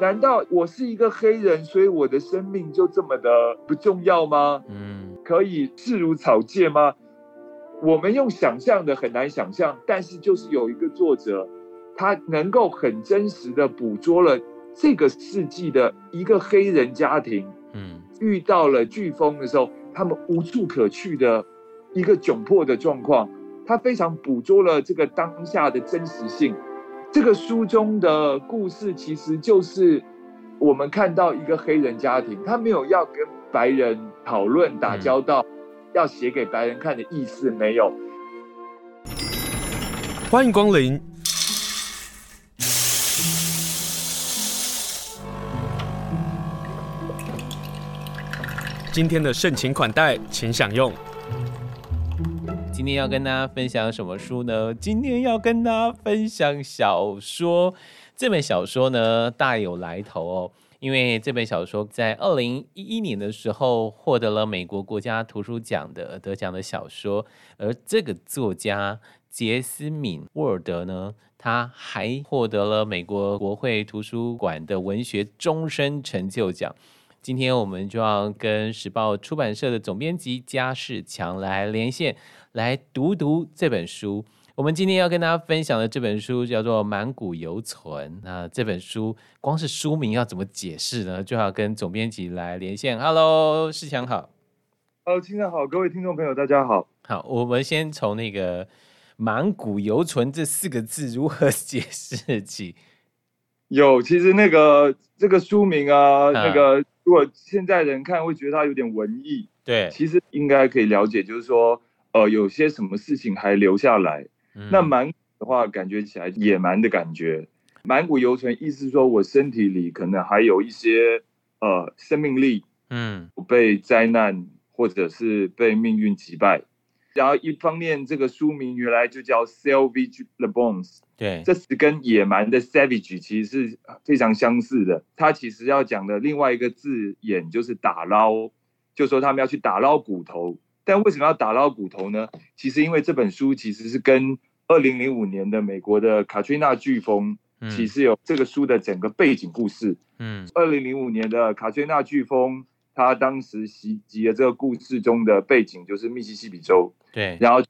难道我是一个黑人，所以我的生命就这么的不重要吗？嗯，可以视如草芥吗？我们用想象的很难想象，但是就是有一个作者，他能够很真实的捕捉了这个世纪的一个黑人家庭，嗯，遇到了飓风的时候，他们无处可去的一个窘迫的状况，他非常捕捉了这个当下的真实性。这个书中的故事其实就是我们看到一个黑人家庭，他没有要跟白人讨论打交道，嗯、要写给白人看的意思没有。欢迎光临，今天的盛情款待，请享用。今天要跟大家分享什么书呢？今天要跟大家分享小说。这本小说呢，大有来头哦，因为这本小说在二零一一年的时候获得了美国国家图书奖的得奖的小说，而这个作家杰斯敏·沃尔德呢，他还获得了美国国会图书馆的文学终身成就奖。今天我们就要跟时报出版社的总编辑嘉世强来连线。来读读这本书。我们今天要跟大家分享的这本书叫做《满谷犹存》。那这本书光是书名要怎么解释呢？就要跟总编辑来连线。Hello，世强好。Hello，清晨好，各位听众朋友大家好。好，我们先从那个“满谷犹存”这四个字如何解释起。有，其实那个这个书名啊，那个如果现在人看会觉得它有点文艺。对，其实应该可以了解，就是说。呃，有些什么事情还留下来？嗯、那满的话，感觉起来野蛮的感觉。满谷犹存，意思是说我身体里可能还有一些呃生命力，嗯，被灾难或者是被命运击败。然后一方面，这个书名原来就叫 Salvage the Bones，对，这是跟野蛮的 Savage 其实是非常相似的。它其实要讲的另外一个字眼就是打捞，就说他们要去打捞骨头。但为什么要打捞骨头呢？其实因为这本书其实是跟二零零五年的美国的卡崔娜飓风，其实有这个书的整个背景故事。嗯，二零零五年的卡崔娜飓风，它当时袭击的这个故事中的背景就是密西西比州。对，然后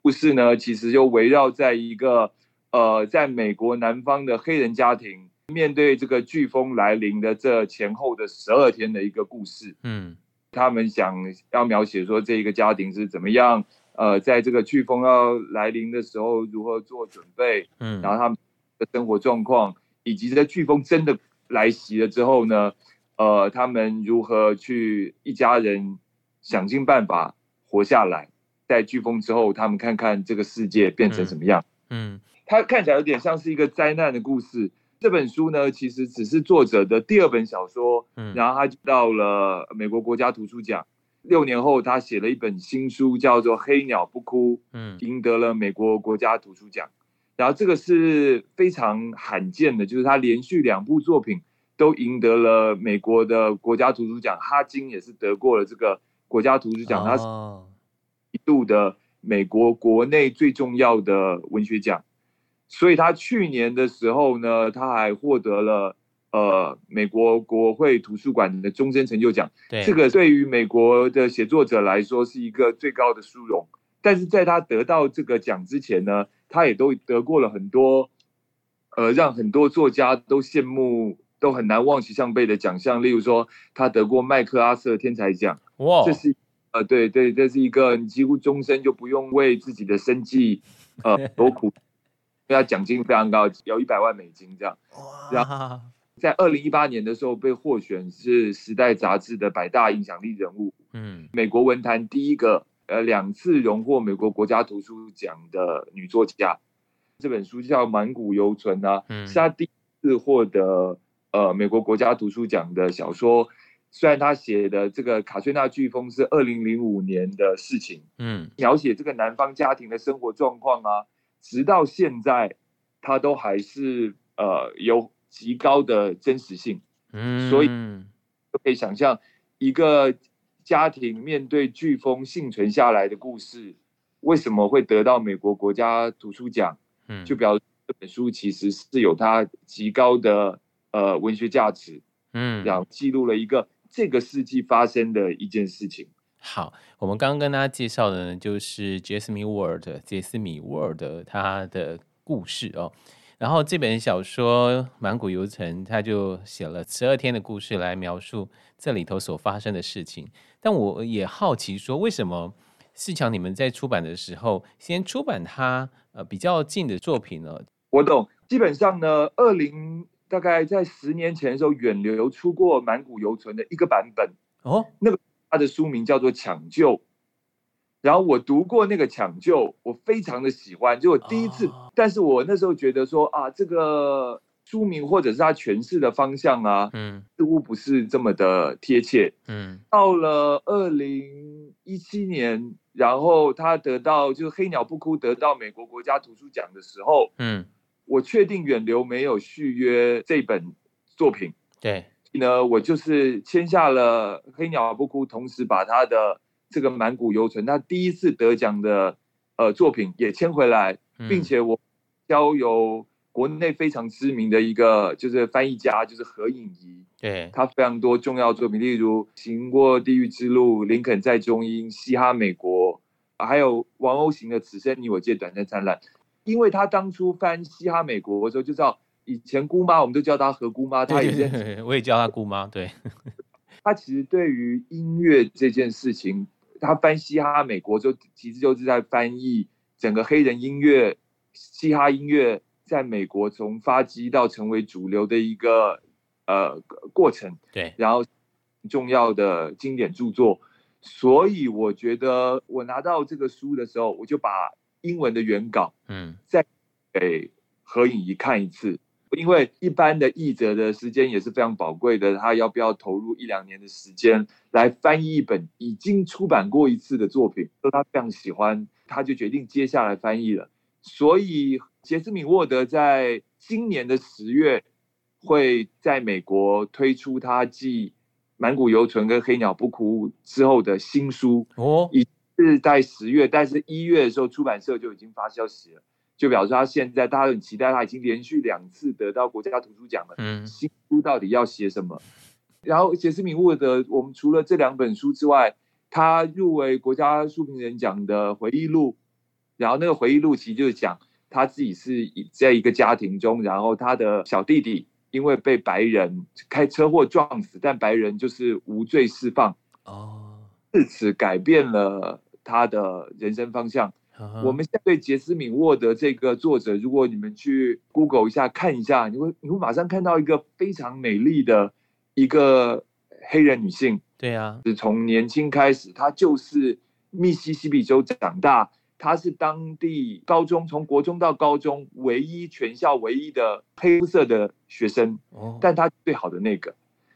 故事呢，其实又围绕在一个呃，在美国南方的黑人家庭面对这个飓风来临的这前后的十二天的一个故事。嗯。他们想要描写说这一个家庭是怎么样，呃，在这个飓风要来临的时候如何做准备，嗯，然后他们的生活状况，以及在飓风真的来袭了之后呢，呃，他们如何去一家人想尽办法活下来，在飓风之后，他们看看这个世界变成什么样，嗯，它看起来有点像是一个灾难的故事。这本书呢，其实只是作者的第二本小说，嗯，然后他就到了美国国家图书奖，六年后他写了一本新书，叫做《黑鸟不哭》，嗯，赢得了美国国家图书奖，然后这个是非常罕见的，就是他连续两部作品都赢得了美国的国家图书奖，哈金也是得过了这个国家图书奖，他是一度的美国国内最重要的文学奖。所以他去年的时候呢，他还获得了呃美国国会图书馆的终身成就奖。对，这个对于美国的写作者来说是一个最高的殊荣。但是在他得到这个奖之前呢，他也都得过了很多呃让很多作家都羡慕、都很难望其项背的奖项。例如说，他得过麦克阿瑟天才奖。哇，这是呃对对，这是一个你几乎终身就不用为自己的生计呃 多苦。他奖金非常高，有一百万美金这样。然后在二零一八年的时候被获选是《时代》杂志的百大影响力人物。嗯，美国文坛第一个呃两次荣获美国国家图书奖的女作家。这本书叫《满谷犹存》啊，嗯是她第一次获得呃美国国家图书奖的小说。虽然他写的这个卡翠娜飓风是二零零五年的事情，嗯，描写这个南方家庭的生活状况啊。直到现在，它都还是呃有极高的真实性，嗯，所以就可以想象一个家庭面对飓风幸存下来的故事，为什么会得到美国国家图书奖？嗯，就表示这本书其实是有它极高的呃文学价值，嗯，然后记录了一个这个世纪发生的一件事情。好，我们刚刚跟大家介绍的呢，就是杰斯米沃尔德，杰斯米沃尔的他的故事哦。然后这本小说《满谷游城》，他就写了十二天的故事来描述这里头所发生的事情。但我也好奇说，为什么四强你们在出版的时候，先出版他呃比较近的作品呢？我懂，基本上呢，二零大概在十年前的时候，远流出过《满谷游城》的一个版本哦，那个。他的书名叫做《抢救》，然后我读过那个《抢救》，我非常的喜欢，就我第一次，但是我那时候觉得说啊，这个书名或者是他诠释的方向啊，嗯，似乎不是这么的贴切，嗯，到了二零一七年，然后他得到就是《黑鸟不哭》得到美国国家图书奖的时候，嗯，我确定远流没有续约这本作品，对。呢，我就是签下了《黑鸟不哭》，同时把他的这个《满谷游存》他第一次得奖的呃作品也签回来，并且我交由国内非常知名的一个就是翻译家，就是何影仪，对，他非常多重要作品，例如《行过地狱之路》、《林肯在中英》、《嘻哈美国》，还有王鸥行的《此生你我皆短暂灿烂》，因为他当初翻《嘻哈美国》的时候就知道。以前姑妈我们都叫她何姑妈，她以前我也叫她姑妈。对，她其实对于音乐这件事情，她翻嘻哈美国就其实就是在翻译整个黑人音乐、嘻哈音乐在美国从发迹到成为主流的一个呃过程。对，然后重要的经典著作，所以我觉得我拿到这个书的时候，我就把英文的原稿嗯再给何颖怡看一次。因为一般的译者的时间也是非常宝贵的，他要不要投入一两年的时间来翻译一本已经出版过一次的作品？说他非常喜欢，他就决定接下来翻译了。所以杰斯米沃德在今年的十月会在美国推出他继《满谷犹存》跟《黑鸟不哭》之后的新书哦，已是在十月，但是一月的时候出版社就已经发消息了。就表示他现在大家都很期待，他已经连续两次得到国家图书奖了。嗯，新书到底要写什么？然后杰斯米沃德，我们除了这两本书之外，他入围国家书评人奖的回忆录，然后那个回忆录其实就是讲他自己是在一个家庭中，然后他的小弟弟因为被白人开车祸撞死，但白人就是无罪释放。哦，自此改变了他的人生方向。我们现在对杰斯敏沃德这个作者，如果你们去 Google 一下看一下，你会你会马上看到一个非常美丽的一个黑人女性。对啊，是从年轻开始，她就是密西西比州长大，她是当地高中从国中到高中唯一全校唯一的黑肤色的学生，但她最好的那个。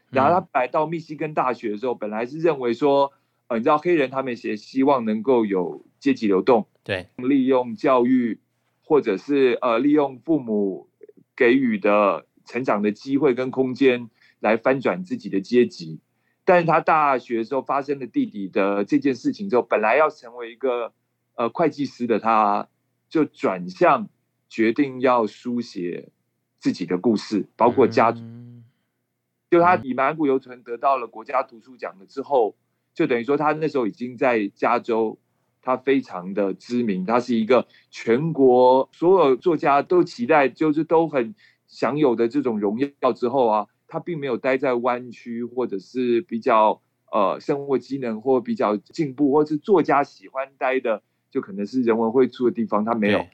然后她来到密西根大学的时候，本来是认为说，呃，你知道黑人他们也希望能够有阶级流动。对，利用教育，或者是呃，利用父母给予的成长的机会跟空间来翻转自己的阶级。但是他大学的时候发生了弟弟的这件事情之后，本来要成为一个呃会计师的他，就转向决定要书写自己的故事，包括家族。嗯、就他以《满谷游存》得到了国家图书奖了之后，就等于说他那时候已经在加州。他非常的知名，他是一个全国所有作家都期待，就是都很享有的这种荣耀之后啊，他并没有待在湾区或者是比较呃生活机能或比较进步，或是作家喜欢待的，就可能是人文会处的地方，他没有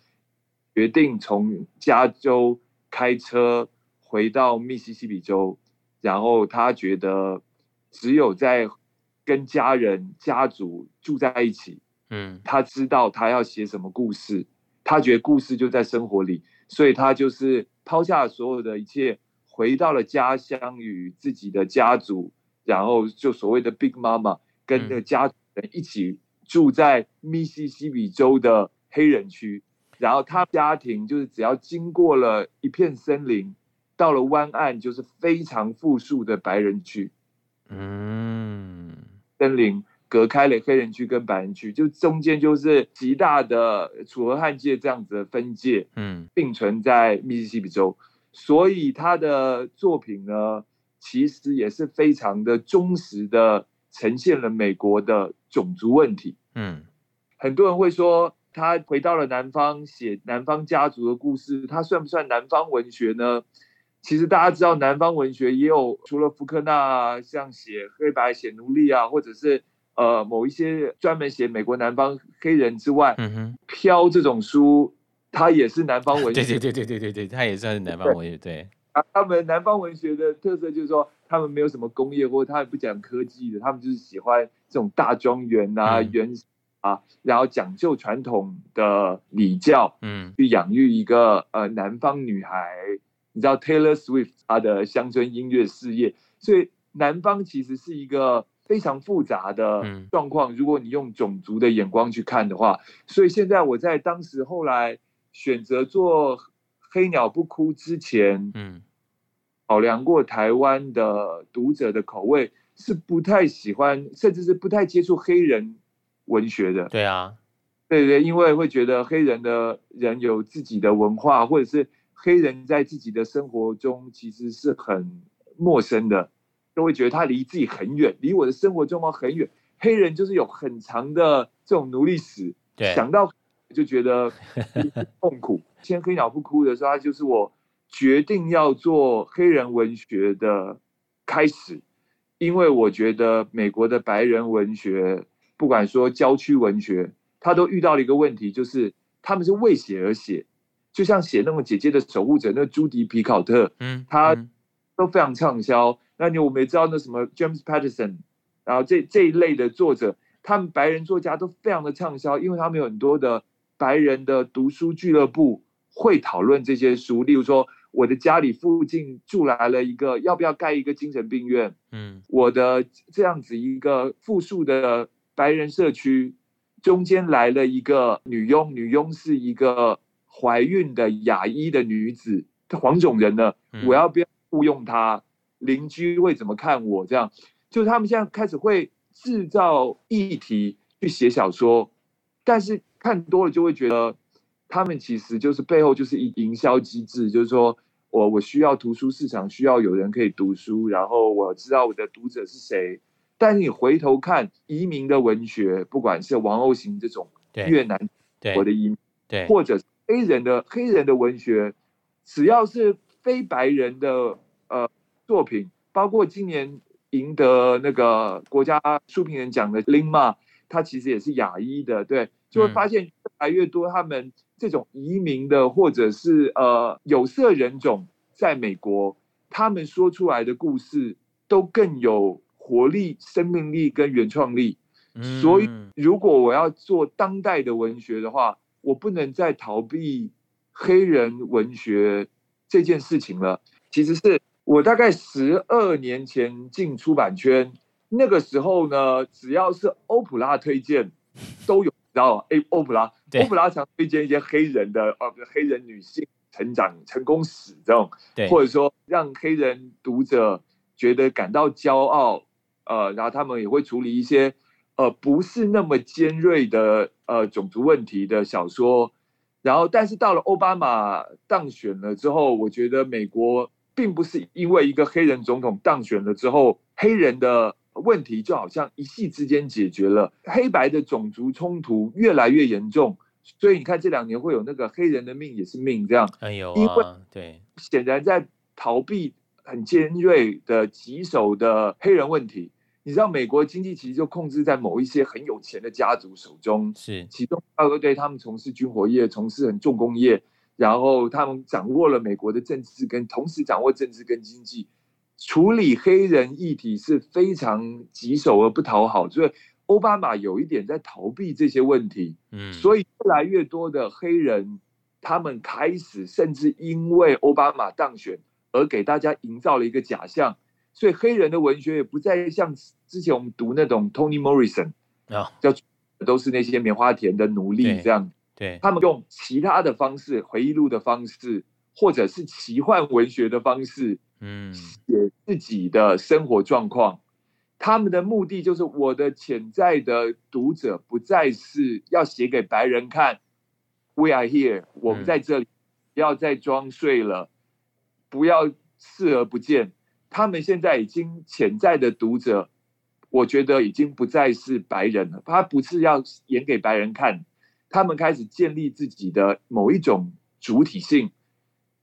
决定从加州开车回到密西西比州，然后他觉得只有在跟家人家族住在一起。嗯，他知道他要写什么故事，他觉得故事就在生活里，所以他就是抛下了所有的一切，回到了家乡与自己的家族，然后就所谓的 Big Mama 跟那个家人一起住在密西西比州的黑人区，然后他家庭就是只要经过了一片森林，到了湾岸就是非常富庶的白人区，嗯，森林。隔开了黑人区跟白人区，就中间就是极大的楚河汉界这样子的分界，嗯，并存在密西西比州。所以他的作品呢，其实也是非常的忠实的呈现了美国的种族问题。嗯，很多人会说他回到了南方写南方家族的故事，他算不算南方文学呢？其实大家知道，南方文学也有除了福克纳啊，像写黑白、写奴隶啊，或者是呃某一些专门写美国南方黑人之外，嗯哼，飘这种书，它也是南方文学。对对对对对对对，它也算是南方文学。对，啊，他们南方文学的特色就是说，他们没有什么工业，或者他们不讲科技的，他们就是喜欢这种大庄园啊、嗯、原啊，然后讲究传统的礼教，嗯，去养育一个呃南方女孩。你知道 Taylor Swift 她的乡村音乐事业，所以南方其实是一个非常复杂的状况。如果你用种族的眼光去看的话，所以现在我在当时后来选择做《黑鸟不哭》之前，嗯，考量过台湾的读者的口味是不太喜欢，甚至是不太接触黑人文学的。对啊，对对，因为会觉得黑人的人有自己的文化，或者是。黑人在自己的生活中其实是很陌生的，都会觉得他离自己很远，离我的生活状况很远。黑人就是有很长的这种奴隶史，想到就觉得痛苦。先黑鸟不哭的时候，他就是我决定要做黑人文学的开始，因为我觉得美国的白人文学，不管说郊区文学，他都遇到了一个问题，就是他们是为写而写。就像写那种姐姐的守护者，那个朱迪皮考特，嗯，他都非常畅销。那你我们也知道那什么 James Patterson，然后这这一类的作者，他们白人作家都非常的畅销，因为他们有很多的白人的读书俱乐部会讨论这些书。例如说，我的家里附近住来了一个，要不要盖一个精神病院？嗯，我的这样子一个富庶的白人社区，中间来了一个女佣，女佣是一个。怀孕的亚裔的女子，黄种人呢？我要不要雇佣他？邻居会怎么看我？这样，就是他们现在开始会制造议题去写小说，但是看多了就会觉得，他们其实就是背后就是一营销机制，就是说我我需要图书市场需要有人可以读书，然后我知道我的读者是谁。但是你回头看移民的文学，不管是王鸥行这种越南我的移民，对，或者。黑人的黑人的文学，只要是非白人的呃作品，包括今年赢得那个国家书评人奖的林玛，他其实也是亚裔的，对，就会发现越来越多他们这种移民的或者是呃有色人种在美国，他们说出来的故事都更有活力、生命力跟原创力。所以，如果我要做当代的文学的话，我不能再逃避黑人文学这件事情了。其实是我大概十二年前进出版圈，那个时候呢，只要是欧普拉推荐，都有，知道吗？哎，欧普拉，欧普拉常推荐一些黑人的，呃，黑人女性成长成功史这种，或者说让黑人读者觉得感到骄傲，呃，然后他们也会处理一些。呃，不是那么尖锐的呃种族问题的小说，然后但是到了奥巴马当选了之后，我觉得美国并不是因为一个黑人总统当选了之后，黑人的问题就好像一夕之间解决了，黑白的种族冲突越来越严重，所以你看这两年会有那个黑人的命也是命这样，哎呦、啊，因为对，显然在逃避很尖锐的棘手的黑人问题。你知道美国经济其实就控制在某一些很有钱的家族手中，是其中二个对他们从事军火业，从事很重工业，然后他们掌握了美国的政治跟同时掌握政治跟经济，处理黑人议题是非常棘手而不讨好，所以奥巴马有一点在逃避这些问题，嗯，所以越来越多的黑人他们开始甚至因为奥巴马当选而给大家营造了一个假象。所以黑人的文学也不再像之前我们读那种 Tony Morrison 啊，叫都是那些棉花田的奴隶这样。对，他们用其他的方式，回忆录的方式，或者是奇幻文学的方式，嗯，写自己的生活状况。他们的目的就是，我的潜在的读者不再是要写给白人看，We are here，我们在这里，不要再装睡了。不要视而不见，他们现在已经潜在的读者，我觉得已经不再是白人了。他不是要演给白人看，他们开始建立自己的某一种主体性，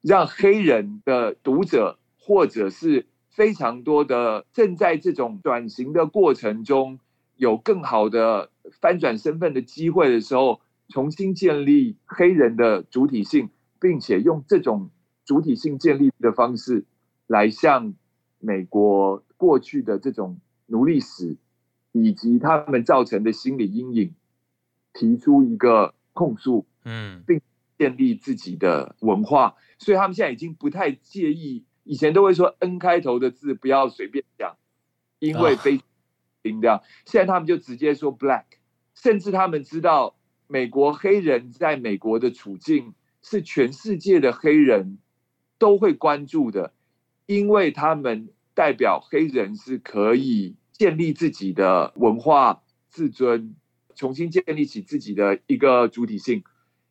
让黑人的读者或者是非常多的正在这种转型的过程中有更好的翻转身份的机会的时候，重新建立黑人的主体性，并且用这种主体性建立的方式来向美国过去的这种奴隶史以及他们造成的心理阴影提出一个控诉，嗯，并建立自己的文化。所以他们现在已经不太介意，以前都会说 N 开头的字不要随便讲，因为非音量。现在他们就直接说 Black，甚至他们知道美国黑人在美国的处境是全世界的黑人都会关注的，因为他们代表黑人是可以建立自己的文化自尊，重新建立起自己的一个主体性。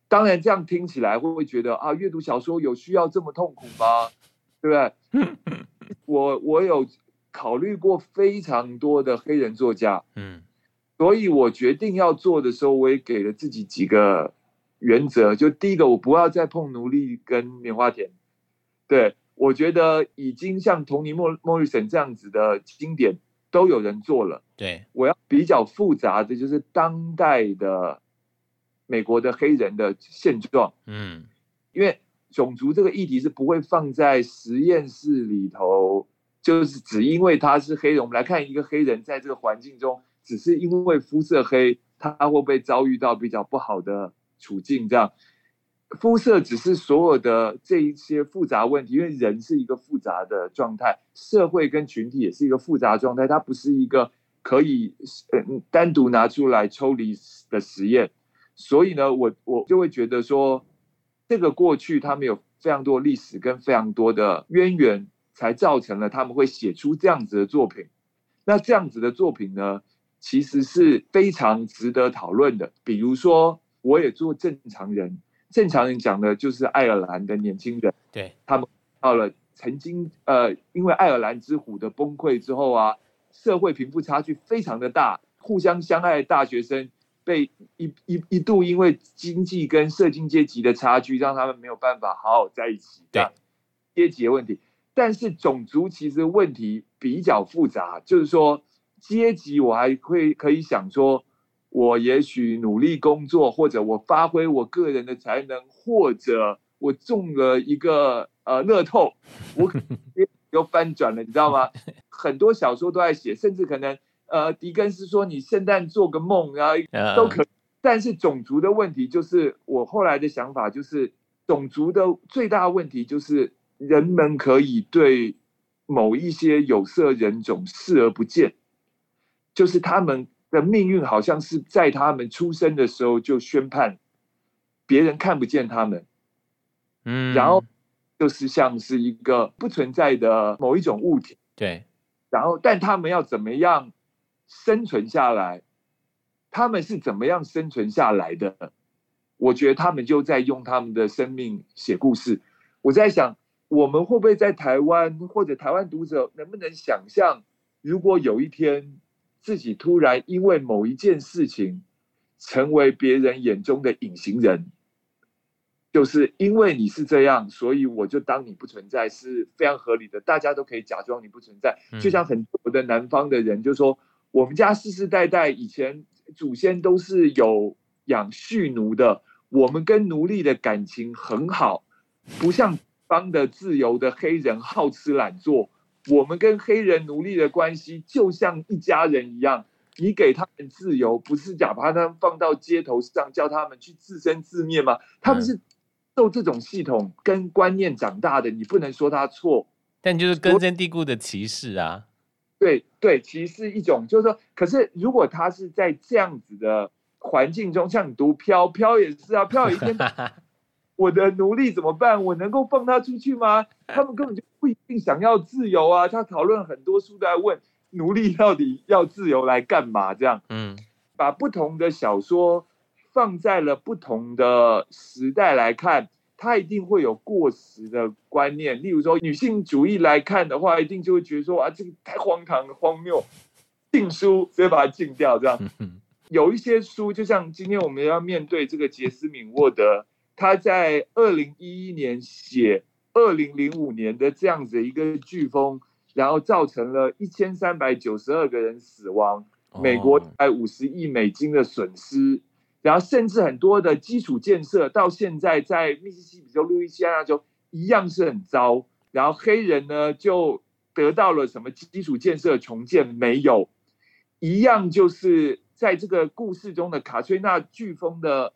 当然，这样听起来会不会觉得啊，阅读小说有需要这么痛苦吗？对不对？我我有考虑过非常多的黑人作家，嗯，所以我决定要做的时候，我也给了自己几个原则。就第一个，我不要再碰奴隶跟棉花田。对，我觉得已经像托尼莫莫瑞森这样子的经典都有人做了。对，我要比较复杂的就是当代的。美国的黑人的现状，嗯，因为种族这个议题是不会放在实验室里头，就是只因为他是黑人，我们来看一个黑人在这个环境中，只是因为肤色黑，他会不会遭遇到比较不好的处境？这样，肤色只是所有的这一些复杂问题，因为人是一个复杂的状态，社会跟群体也是一个复杂状态，它不是一个可以嗯单独拿出来抽离的实验。所以呢，我我就会觉得说，这个过去他们有非常多历史跟非常多的渊源，才造成了他们会写出这样子的作品。那这样子的作品呢，其实是非常值得讨论的。比如说，我也做正常人，正常人讲的就是爱尔兰的年轻人，对，他们到了曾经呃，因为爱尔兰之虎的崩溃之后啊，社会贫富差距非常的大，互相相爱的大学生。被一一一度因为经济跟社经阶级的差距，让他们没有办法好好在一起。对，阶级的问题，但是种族其实问题比较复杂。就是说，阶级我还会可以想说，我也许努力工作，或者我发挥我个人的才能，或者我中了一个呃乐透，我 又翻转了，你知道吗？很多小说都在写，甚至可能。呃，狄更斯说：“你圣诞做个梦，然后 都可。Uh. 但是种族的问题，就是我后来的想法，就是种族的最大问题，就是人们可以对某一些有色人种视而不见，就是他们的命运好像是在他们出生的时候就宣判，别人看不见他们，嗯，然后就是像是一个不存在的某一种物体，对，然后但他们要怎么样？”生存下来，他们是怎么样生存下来的？我觉得他们就在用他们的生命写故事。我在想，我们会不会在台湾，或者台湾读者能不能想象，如果有一天自己突然因为某一件事情，成为别人眼中的隐形人，就是因为你是这样，所以我就当你不存在，是非常合理的。大家都可以假装你不存在，就像很多的南方的人就说。我们家世世代代以前祖先都是有养蓄奴的，我们跟奴隶的感情很好，不像方的自由的黑人好吃懒做。我们跟黑人奴隶的关系就像一家人一样，你给他们自由，不是假把他们放到街头上叫他们去自生自灭吗？他们是受这种系统跟观念长大的，你不能说他错，但就是根深蒂固的歧视啊。对对，歧视一种，就是说，可是如果他是在这样子的环境中，像你读飘飘也是啊，飘有一天，我的奴隶怎么办？我能够放他出去吗？他们根本就不一定想要自由啊。他讨论很多书都在问奴隶到底要自由来干嘛？这样，嗯，把不同的小说放在了不同的时代来看，他一定会有过时的观念。例如说，女性主义来看的话，一定就会觉得说啊，这个太荒唐了，荒谬，禁书，直接把它禁掉。这样，有一些书，就像今天我们要面对这个杰斯敏沃德，他在二零一一年写二零零五年的这样子一个飓风，然后造成了一千三百九十二个人死亡。美国才五十亿美金的损失，然后甚至很多的基础建设到现在在密西西比州、路易斯安那州一样是很糟。然后黑人呢就得到了什么基础建设重建没有？一样就是在这个故事中的卡崔娜飓风的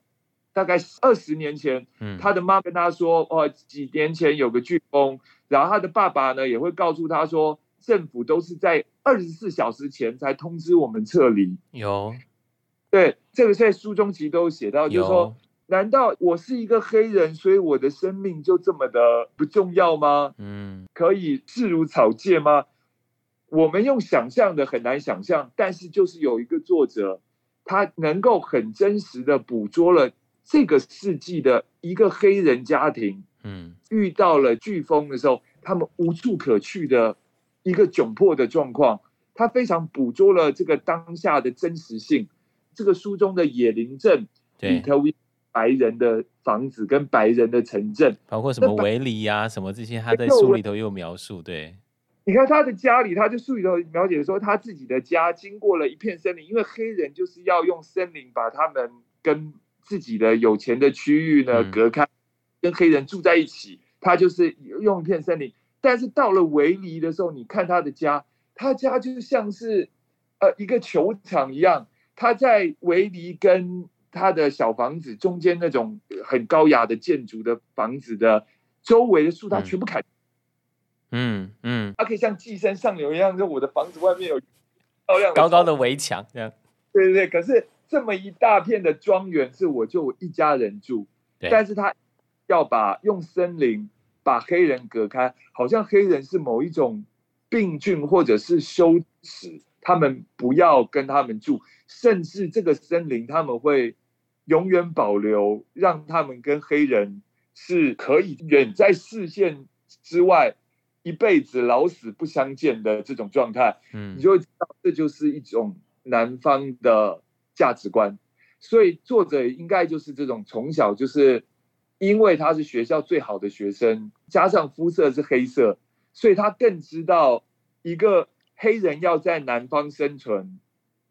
大概二十年前，他的妈跟他说：“哦，几年前有个飓风。”然后他的爸爸呢也会告诉他说。政府都是在二十四小时前才通知我们撤离。有，对，这个在书中其实都写到，就是说，难道我是一个黑人，所以我的生命就这么的不重要吗？嗯，可以视如草芥吗？我们用想象的很难想象，但是就是有一个作者，他能够很真实的捕捉了这个世纪的一个黑人家庭，嗯，遇到了飓风的时候，他们无处可去的。一个窘迫的状况，他非常捕捉了这个当下的真实性。这个书中的野林镇里头，白人的房子跟白人的城镇，包括什么围篱呀、什么这些，他在书里头有描述。对，你看他的家里，他就书里头描写说，他自己的家经过了一片森林，因为黑人就是要用森林把他们跟自己的有钱的区域呢隔开，跟黑人住在一起，他就是用一片森林。但是到了维尼的时候，你看他的家，他家就像是呃一个球场一样。他在维尼跟他的小房子中间那种很高雅的建筑的房子的周围的树，他全部砍。嗯嗯，他可以像寄生上流一样，就我的房子外面有漂亮高高的围墙这样。对对对，可是这么一大片的庄园是我就我一家人住，但是他要把用森林。把黑人隔开，好像黑人是某一种病菌，或者是羞耻，他们不要跟他们住，甚至这个森林他们会永远保留，让他们跟黑人是可以远在视线之外，一辈子老死不相见的这种状态。嗯，你就会知道这就是一种南方的价值观，所以作者应该就是这种从小就是。因为他是学校最好的学生，加上肤色是黑色，所以他更知道一个黑人要在南方生存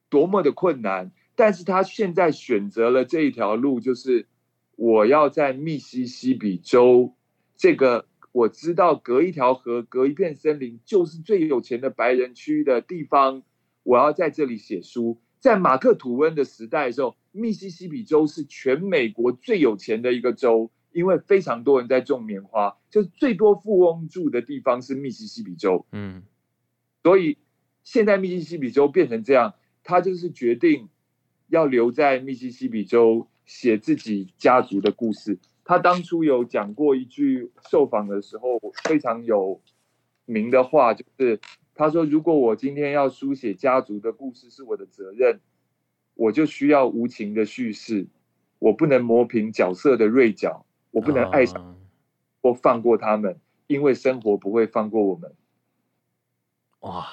多么的困难。但是他现在选择了这一条路，就是我要在密西西比州这个我知道隔一条河、隔一片森林就是最有钱的白人区的地方，我要在这里写书。在马克吐温的时代的时候，密西西比州是全美国最有钱的一个州，因为非常多人在种棉花，就是最多富翁住的地方是密西西比州。嗯，所以现在密西西比州变成这样，他就是决定要留在密西西比州写自己家族的故事。他当初有讲过一句受访的时候非常有名的话，就是。他说：“如果我今天要书写家族的故事是我的责任，我就需要无情的叙事，我不能磨平角色的锐角，我不能爱上或放过他们，因为生活不会放过我们。”哇！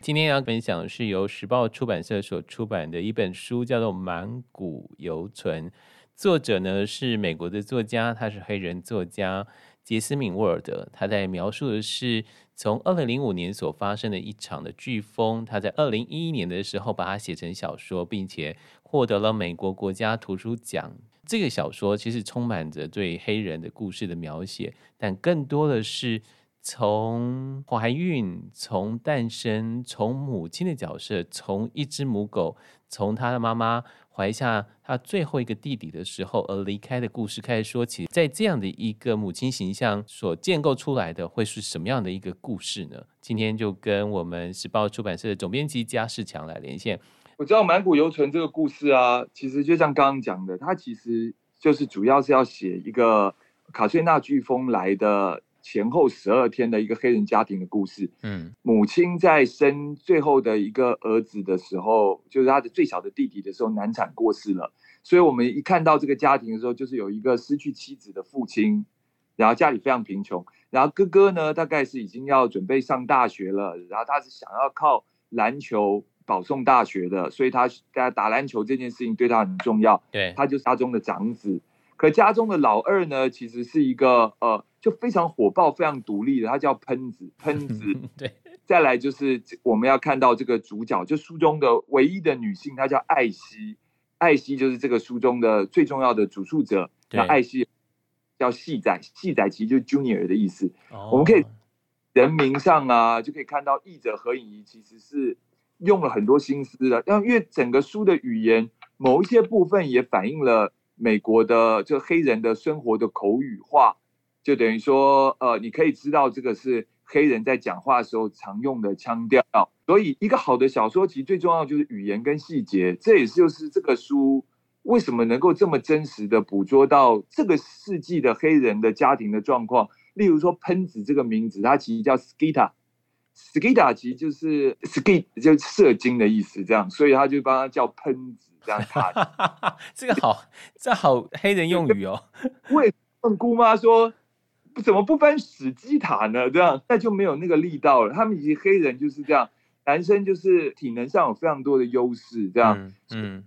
今天要分享的是由时报出版社所出版的一本书，叫做《满谷犹存》，作者呢是美国的作家，他是黑人作家。杰斯敏·沃尔德，他在描述的是从二零零五年所发生的一场的飓风。他在二零一一年的时候把它写成小说，并且获得了美国国家图书奖。这个小说其实充满着对黑人的故事的描写，但更多的是从怀孕、从诞生、从母亲的角色、从一只母狗、从他的妈妈。怀下他最后一个弟弟的时候而离开的故事开始说起，在这样的一个母亲形象所建构出来的会是什么样的一个故事呢？今天就跟我们时报出版社的总编辑加世强来连线。我知道满谷犹存这个故事啊，其实就像刚刚讲的，它其实就是主要是要写一个卡翠娜飓风来的前后十二天的一个黑人家庭的故事。嗯，母亲在生最后的一个儿子的时候，就是他的最小的弟弟的时候难产过世了。所以我们一看到这个家庭的时候，就是有一个失去妻子的父亲，然后家里非常贫穷，然后哥哥呢大概是已经要准备上大学了，然后他是想要靠篮球保送大学的，所以他打打篮球这件事情对他很重要。对，他就是家中的长子。可家中的老二呢，其实是一个呃，就非常火爆、非常独立的，他叫喷子。喷子，对。再来就是我们要看到这个主角，就书中的唯一的女性，她叫艾希。艾希就是这个书中的最重要的主述者。那艾希叫细仔，细仔其实就是 Junior 的意思。哦。我们可以人名上啊，就可以看到译者何影仪其实是用了很多心思的，因为整个书的语言某一些部分也反映了。美国的这黑人的生活的口语化，就等于说，呃，你可以知道这个是黑人在讲话的时候常用的腔调。所以，一个好的小说其实最重要就是语言跟细节。这也就是这个书为什么能够这么真实的捕捉到这个世纪的黑人的家庭的状况。例如说，喷子这个名字，它其实叫 Skita，Skita 其实就是 Skit 就射精的意思，这样，所以他就帮他叫喷子。这样卡，这个好，这好黑人用语哦。为问姑妈说，怎么不翻史基塔呢？这样那就没有那个力道了。他们以及黑人就是这样，男生就是体能上有非常多的优势，这样。嗯。嗯，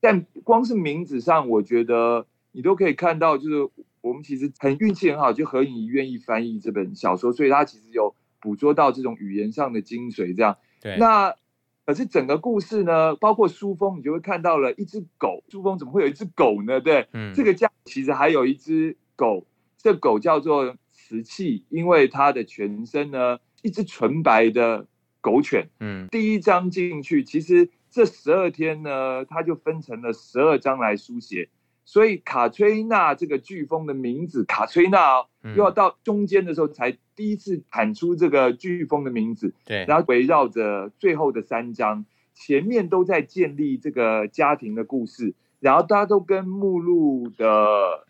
但光是名字上，我觉得你都可以看到，就是我们其实很运气很好，就何颖怡愿意翻译这本小说，所以他其实有捕捉到这种语言上的精髓。这样。对。那。可是整个故事呢，包括书封，你就会看到了一只狗。书封怎么会有一只狗呢？对，嗯，这个家其实还有一只狗，这个狗叫做瓷器，因为它的全身呢，一只纯白的狗犬。嗯，第一章进去，其实这十二天呢，它就分成了十二章来书写。所以卡崔娜这个飓风的名字，卡崔娜哦，又要到中间的时候才第一次喊出这个飓风的名字。对，然后围绕着最后的三章，前面都在建立这个家庭的故事，然后大家都跟目录的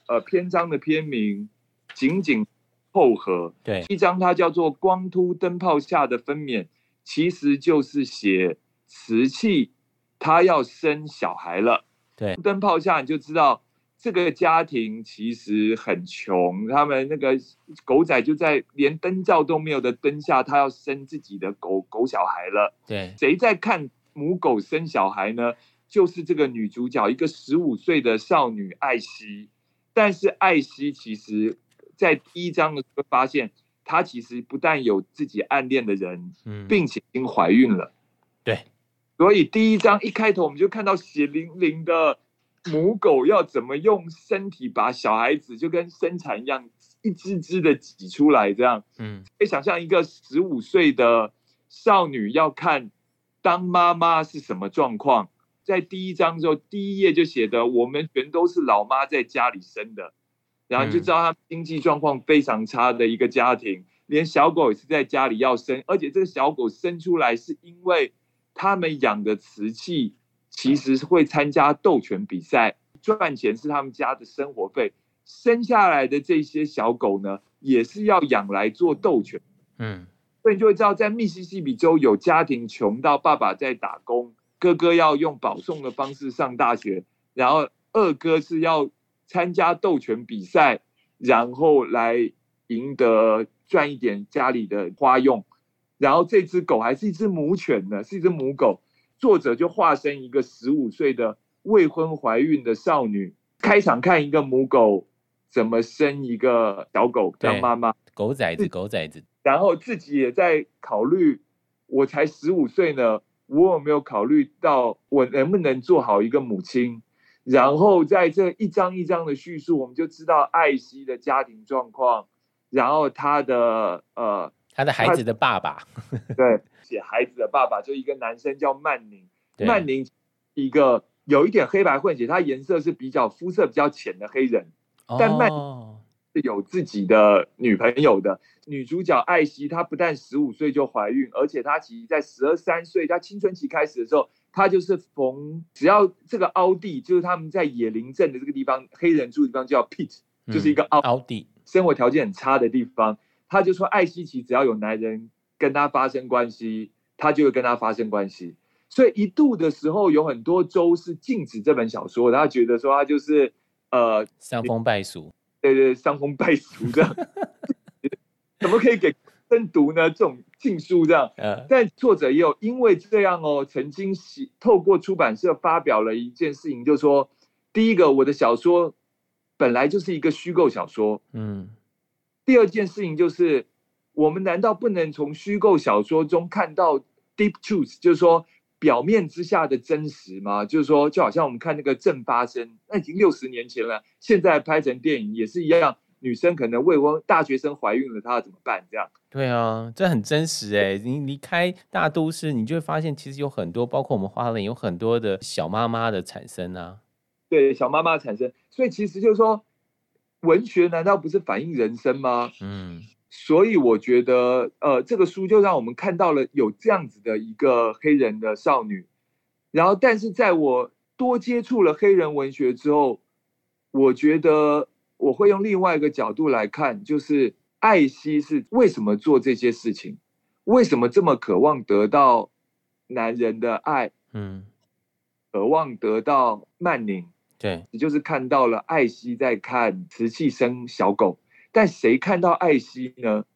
呃篇章的篇名紧紧扣合。对，一张它叫做《光秃灯泡下的分娩》，其实就是写瓷器他要生小孩了。对，灯泡下你就知道。这个家庭其实很穷，他们那个狗仔就在连灯罩都没有的灯下，他要生自己的狗狗小孩了。对，谁在看母狗生小孩呢？就是这个女主角，一个十五岁的少女艾希。但是艾希其实，在第一章的时候发现，她其实不但有自己暗恋的人，嗯，并且已经怀孕了。对，所以第一章一开头我们就看到血淋淋的。母狗要怎么用身体把小孩子就跟生产一样，一只只的挤出来，这样，嗯，可以想象一个十五岁的少女要看当妈妈是什么状况。在第一章之后，第一页就写的，我们全都是老妈在家里生的，然后就知道他经济状况非常差的一个家庭，连小狗也是在家里要生，而且这个小狗生出来是因为他们养的瓷器。其实是会参加斗犬比赛，赚钱是他们家的生活费。生下来的这些小狗呢，也是要养来做斗犬。嗯，所以你就会知道，在密西西比州有家庭穷到爸爸在打工，哥哥要用保送的方式上大学，然后二哥是要参加斗犬比赛，然后来赢得赚一点家里的花用。然后这只狗还是一只母犬呢，是一只母狗。作者就化身一个十五岁的未婚怀孕的少女，开场看一个母狗怎么生一个小狗当妈妈，狗崽子，狗崽子，然后自己也在考虑，我才十五岁呢，我有没有考虑到我能不能做好一个母亲？然后在这一章一章的叙述，我们就知道艾希的家庭状况，然后她的呃。他的孩子的爸爸，对，写孩子的爸爸就一个男生叫曼宁，曼宁一个有一点黑白混血，他颜色是比较肤色比较浅的黑人，哦、但曼是有自己的女朋友的。女主角艾希，她不但十五岁就怀孕，而且她其实在十二三岁，她青春期开始的时候，她就是逢只要这个凹地，就是他们在野林镇的这个地方，黑人住的地方叫 Pit，就是一个凹凹地，生活条件很差的地方。他就说艾希奇只要有男人跟他发生关系，他就会跟他发生关系。所以一度的时候，有很多州是禁止这本小说，他觉得说他就是呃伤风败俗，对对，伤风败俗这样，怎么可以给生读呢？这种禁书这样。但作者也有因为这样哦，曾经透过出版社发表了一件事情，就是说，第一个，我的小说本来就是一个虚构小说，嗯。第二件事情就是，我们难道不能从虚构小说中看到 deep truth，就是说表面之下的真实吗？就是说，就好像我们看那个正发生，那已经六十年前了，现在拍成电影也是一样，女生可能未婚大学生怀孕了，她要怎么办？这样。对啊，这很真实哎。你离开大都市，你就会发现，其实有很多，包括我们花莲有很多的小妈妈的产生啊。对，小妈妈产生，所以其实就是说。文学难道不是反映人生吗？嗯，所以我觉得，呃，这个书就让我们看到了有这样子的一个黑人的少女。然后，但是在我多接触了黑人文学之后，我觉得我会用另外一个角度来看，就是艾希是为什么做这些事情，为什么这么渴望得到男人的爱，嗯，渴望得到曼宁。对，你就是看到了艾希在看瓷器生小狗，但谁看到艾希呢？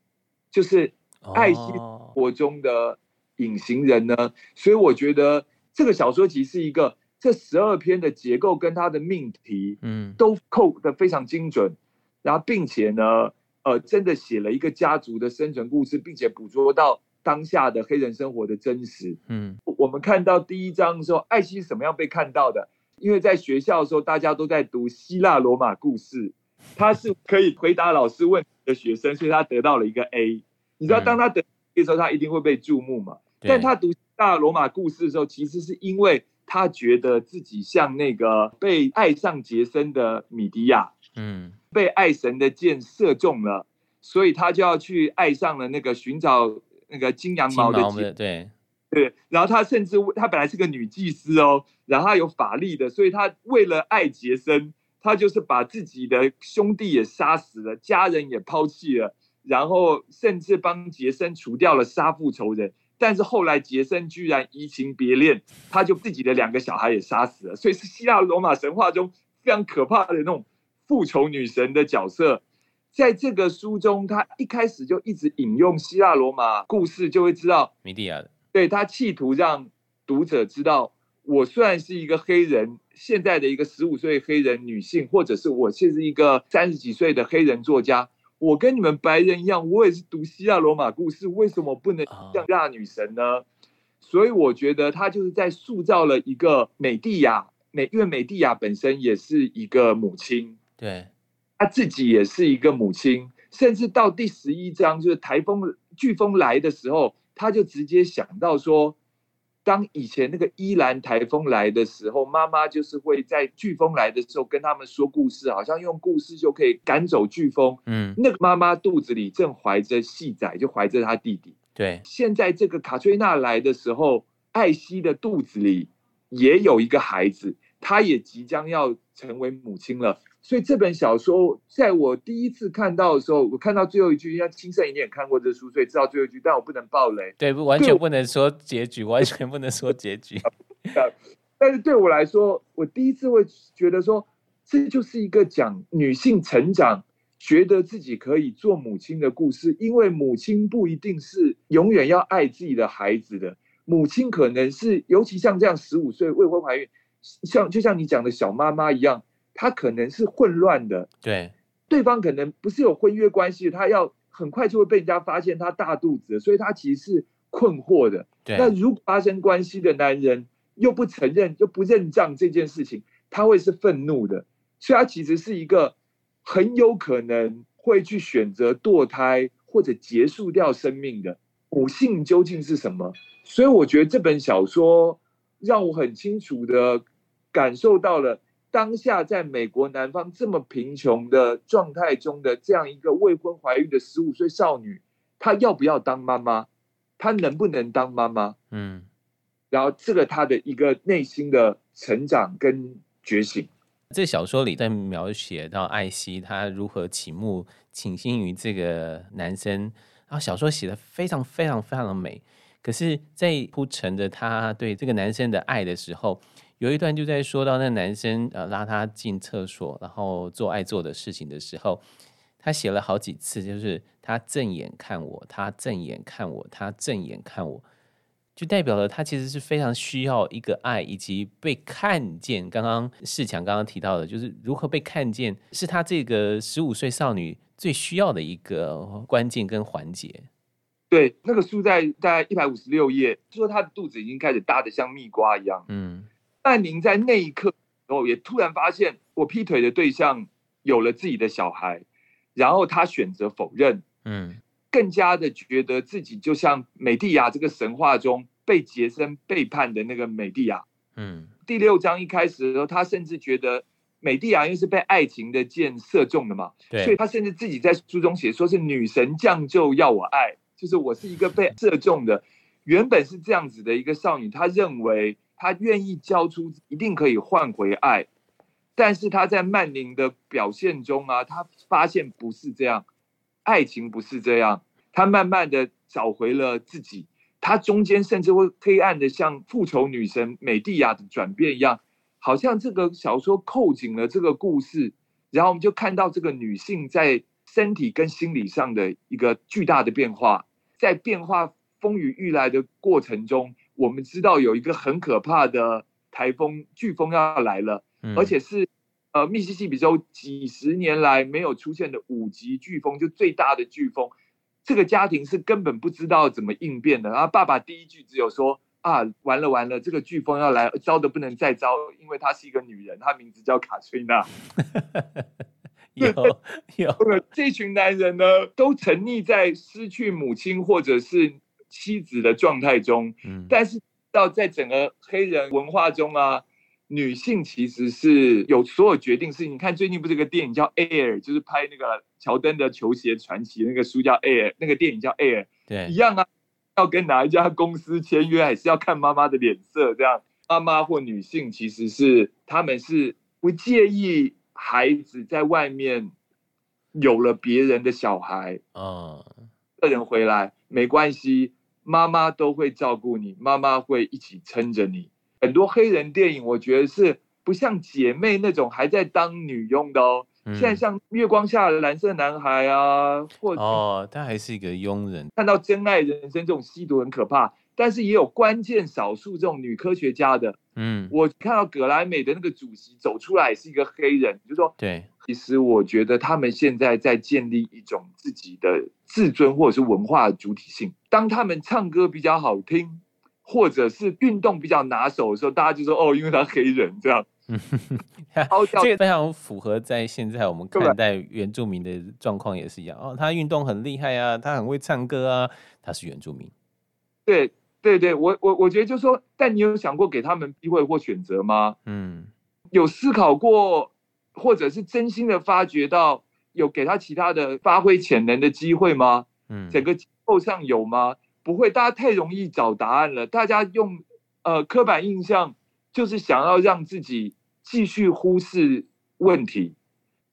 就是艾希活中的隐形人呢？哦、所以我觉得这个小说其实是一个这十二篇的结构跟它的命题，嗯，都扣的非常精准，然后并且呢，呃，真的写了一个家族的生存故事，并且捕捉到当下的黑人生活的真实。嗯，我们看到第一章的时候，艾希是怎么样被看到的？因为在学校的时候，大家都在读希腊罗马故事，他是可以回答老师问题的学生，所以他得到了一个 A。你知道，当他得 A 的时候，他一定会被注目嘛？但他读希腊罗马故事的时候，其实是因为他觉得自己像那个被爱上杰森的米迪亚，嗯，被爱神的箭射中了，所以他就要去爱上了那个寻找那个金羊毛的杰，对。对，然后他甚至他本来是个女祭司哦，然后他有法力的，所以他为了爱杰森，他就是把自己的兄弟也杀死了，家人也抛弃了，然后甚至帮杰森除掉了杀父仇人。但是后来杰森居然移情别恋，他就自己的两个小孩也杀死了，所以是希腊罗马神话中非常可怕的那种复仇女神的角色。在这个书中，他一开始就一直引用希腊罗马故事，就会知道米蒂亚的。对，他企图让读者知道，我虽然是一个黑人，现在的一个十五岁黑人女性，或者是我现在是一个三十几岁的黑人作家，我跟你们白人一样，我也是读希腊罗马故事，为什么不能像希腊女神呢？所以我觉得他就是在塑造了一个美蒂亚，美，因为美蒂亚本身也是一个母亲，对，她自己也是一个母亲，甚至到第十一章，就是台风飓风来的时候。他就直接想到说，当以前那个伊兰台风来的时候，妈妈就是会在飓风来的时候跟他们说故事，好像用故事就可以赶走飓风。嗯，那个妈妈肚子里正怀着细仔，就怀着他弟弟。对，现在这个卡崔娜来的时候，艾希的肚子里也有一个孩子，她也即将要成为母亲了。所以这本小说，在我第一次看到的时候，我看到最后一句，因为清盛一定也看过这书，所以知道最后一句，但我不能爆雷。对，不完全不能说结局，完全不能说结局。但是对我来说，我第一次会觉得说，这就是一个讲女性成长，觉得自己可以做母亲的故事。因为母亲不一定是永远要爱自己的孩子的，母亲可能是，尤其像这样十五岁未婚怀孕，像就像你讲的小妈妈一样。他可能是混乱的，对，对方可能不是有婚约关系，他要很快就会被人家发现他大肚子，所以他其实是困惑的。对，那如果发生关系的男人又不承认又不认账这件事情，他会是愤怒的，所以他其实是一个很有可能会去选择堕胎或者结束掉生命的母性究竟是什么？所以我觉得这本小说让我很清楚的感受到了。当下在美国南方这么贫穷的状态中的这样一个未婚怀孕的十五岁少女，她要不要当妈妈？她能不能当妈妈？嗯，然后这个她的一个内心的成长跟觉醒。这小说里在描写到艾希她如何倾慕倾心于这个男生，然后小说写的非常非常非常的美。可是，在铺陈着她对这个男生的爱的时候，有一段就在说到那男生呃拉她进厕所，然后做爱做的事情的时候，他写了好几次，就是他正眼看我，他正眼看我，他正眼看我。就代表了他其实是非常需要一个爱，以及被看见。刚刚世强刚刚提到的，就是如何被看见，是他这个十五岁少女最需要的一个关键跟环节。对，那个书在大概一百五十六页，就说她的肚子已经开始大的像蜜瓜一样。嗯，曼宁在那一刻，然后也突然发现，我劈腿的对象有了自己的小孩，然后他选择否认。嗯。更加的觉得自己就像美蒂亚这个神话中被杰森背叛的那个美蒂亚。嗯，第六章一开始的时候，他甚至觉得美蒂亚因为是被爱情的箭射中的嘛，对，所以他甚至自己在书中写说是女神降就要我爱，就是我是一个被射中的。原本是这样子的一个少女，她认为他愿意交出一定可以换回爱，但是他在曼宁的表现中啊，他发现不是这样。爱情不是这样，他慢慢的找回了自己，他中间甚至会黑暗的像复仇女神美蒂亚的转变一样，好像这个小说扣紧了这个故事，然后我们就看到这个女性在身体跟心理上的一个巨大的变化，在变化风雨欲来的过程中，我们知道有一个很可怕的台风飓风要来了，而且是。呃，密西西比州几十年来没有出现的五级飓风，就最大的飓风，这个家庭是根本不知道怎么应变的。然后爸爸第一句只有说：“啊，完了完了，这个飓风要来，糟的不能再糟，因为她是一个女人，她名字叫卡翠娜。”有有，这群男人呢，都沉溺在失去母亲或者是妻子的状态中。嗯，但是到在整个黑人文化中啊。女性其实是有所有决定事情。你看最近不是有个电影叫《Air》，就是拍那个乔丹的球鞋传奇，那个书叫《Air》，那个电影叫《Air》，对，一样啊。要跟哪一家公司签约，还是要看妈妈的脸色。这样，妈妈或女性其实是他们是不介意孩子在外面有了别人的小孩，嗯，个人回来没关系，妈妈都会照顾你，妈妈会一起撑着你。很多黑人电影，我觉得是不像姐妹那种还在当女佣的哦。嗯、现在像《月光下的蓝色男孩》啊，或者哦，他还是一个佣人。看到《真爱人生》这种吸毒很可怕，但是也有关键少数这种女科学家的。嗯，我看到葛莱美的那个主席走出来是一个黑人，就说对。其实我觉得他们现在在建立一种自己的自尊或者是文化的主体性。当他们唱歌比较好听。或者是运动比较拿手的时候，大家就说哦，因为他黑人这样。这个非常符合在现在我们看待原住民的状况也是一样哦，他运动很厉害啊，他很会唱歌啊，他是原住民。对对对，我我我觉得就是说，但你有想过给他们机会或选择吗？嗯，有思考过，或者是真心的发觉到有给他其他的发挥潜能的机会吗？嗯，整个结构上有吗？不会，大家太容易找答案了。大家用呃刻板印象，就是想要让自己继续忽视问题。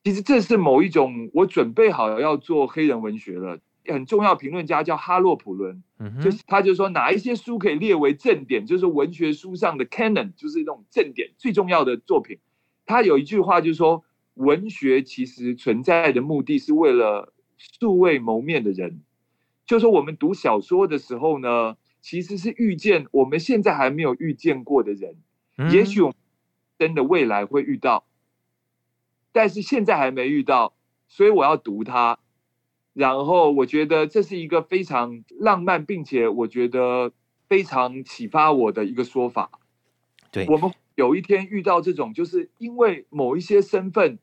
其实这是某一种，我准备好要做黑人文学了。很重要评论家叫哈洛普伦，嗯、就是他就说哪一些书可以列为正典，就是文学书上的 canon，就是那种正典最重要的作品。他有一句话就是说，文学其实存在的目的是为了素未谋面的人。就是说我们读小说的时候呢，其实是遇见我们现在还没有遇见过的人，嗯、也许我们真的未来会遇到，但是现在还没遇到，所以我要读它。然后我觉得这是一个非常浪漫，并且我觉得非常启发我的一个说法。对，我们有一天遇到这种，就是因为某一些身份，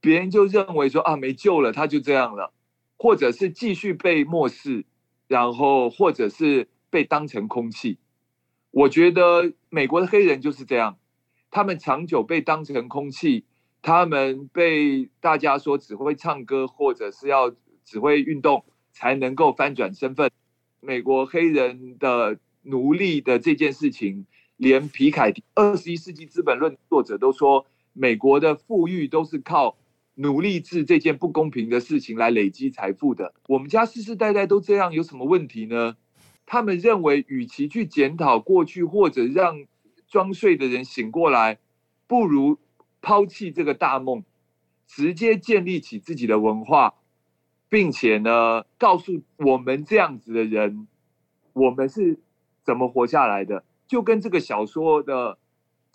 别人就认为说啊没救了，他就这样了。或者是继续被漠视，然后或者是被当成空气。我觉得美国的黑人就是这样，他们长久被当成空气，他们被大家说只会唱歌或者是要只会运动才能够翻转身份。美国黑人的奴隶的这件事情，连皮凯蒂《二十一世纪资本论》作者都说。美国的富裕都是靠奴隶制这件不公平的事情来累积财富的。我们家世世代代都这样，有什么问题呢？他们认为，与其去检讨过去，或者让装睡的人醒过来，不如抛弃这个大梦，直接建立起自己的文化，并且呢，告诉我们这样子的人，我们是怎么活下来的，就跟这个小说的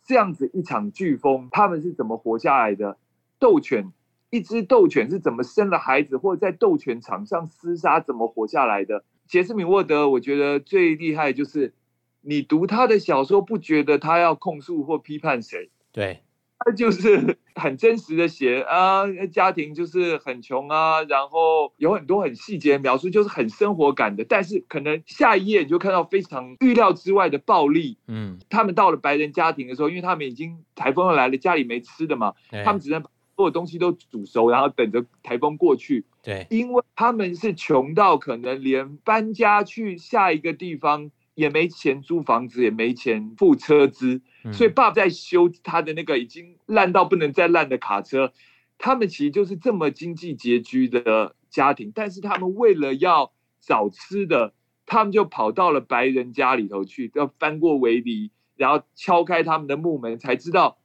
这样子一场飓风，他们是怎么活下来的？斗犬，一只斗犬是怎么生了孩子，或者在斗犬场上厮杀怎么活下来的？杰斯米沃德，我觉得最厉害就是，你读他的小说，不觉得他要控诉或批判谁？对，他就是很真实的写啊，家庭就是很穷啊，然后有很多很细节的描述，就是很生活感的。但是可能下一页你就看到非常预料之外的暴力。嗯，他们到了白人家庭的时候，因为他们已经台风要来了，家里没吃的嘛，他们只能把所有东西都煮熟，然后等着台风过去。对，因为他们是穷到可能连搬家去下一个地方也没钱租房子，也没钱付车资，所以爸爸在修他的那个已经烂到不能再烂的卡车。他们其实就是这么经济拮据的家庭，但是他们为了要找吃的，他们就跑到了白人家里头去，要翻过围篱，然后敲开他们的木门，才知道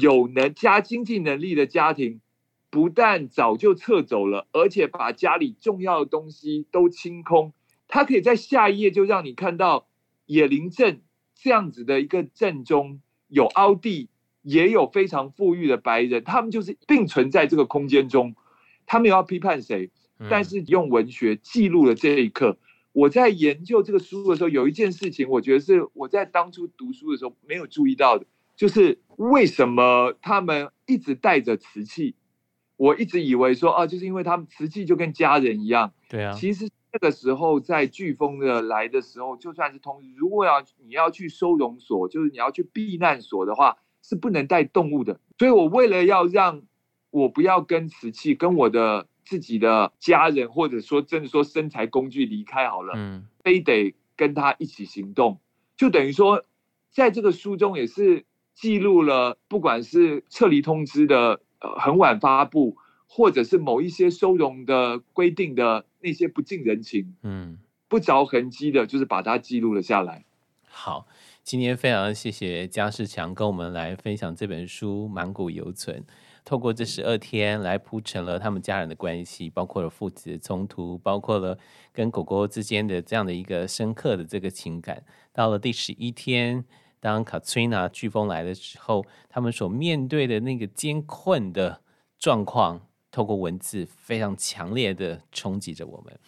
有能加经济能力的家庭。不但早就撤走了，而且把家里重要的东西都清空。他可以在下一页就让你看到野林镇这样子的一个镇中有凹地，也有非常富裕的白人，他们就是并存在这个空间中。他们有要批判谁，但是用文学记录了这一刻。我在研究这个书的时候，有一件事情，我觉得是我在当初读书的时候没有注意到的，就是为什么他们一直带着瓷器。我一直以为说啊，就是因为他们瓷器就跟家人一样。对啊。其实那个时候在飓风的来的时候，就算是通如果要你要去收容所，就是你要去避难所的话，是不能带动物的。所以我为了要让我不要跟瓷器、跟我的自己的家人，或者说真的说身材工具离开好了，嗯，非得跟他一起行动，就等于说，在这个书中也是记录了，不管是撤离通知的。呃，很晚发布，或者是某一些收容的规定的那些不近人情，嗯，不着痕迹的，就是把它记录了下来。好，今天非常谢谢嘉世强跟我们来分享这本书《满谷犹存》，透过这十二天来铺陈了他们家人的关系，包括了父子的冲突，包括了跟狗狗之间的这样的一个深刻的这个情感。到了第十一天。当 Katrina 飓风来的时候，他们所面对的那个艰困的状况，透过文字非常强烈的冲击着我们。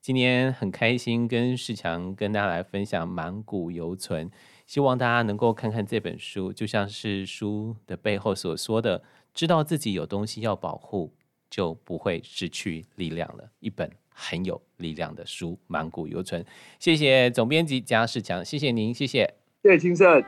今天很开心跟世强跟大家来分享《满谷犹存》，希望大家能够看看这本书，就像是书的背后所说的，知道自己有东西要保护，就不会失去力量了。一本很有力量的书，《满谷犹存》。谢谢总编辑加世强，谢谢您，谢谢。谢谢青盛。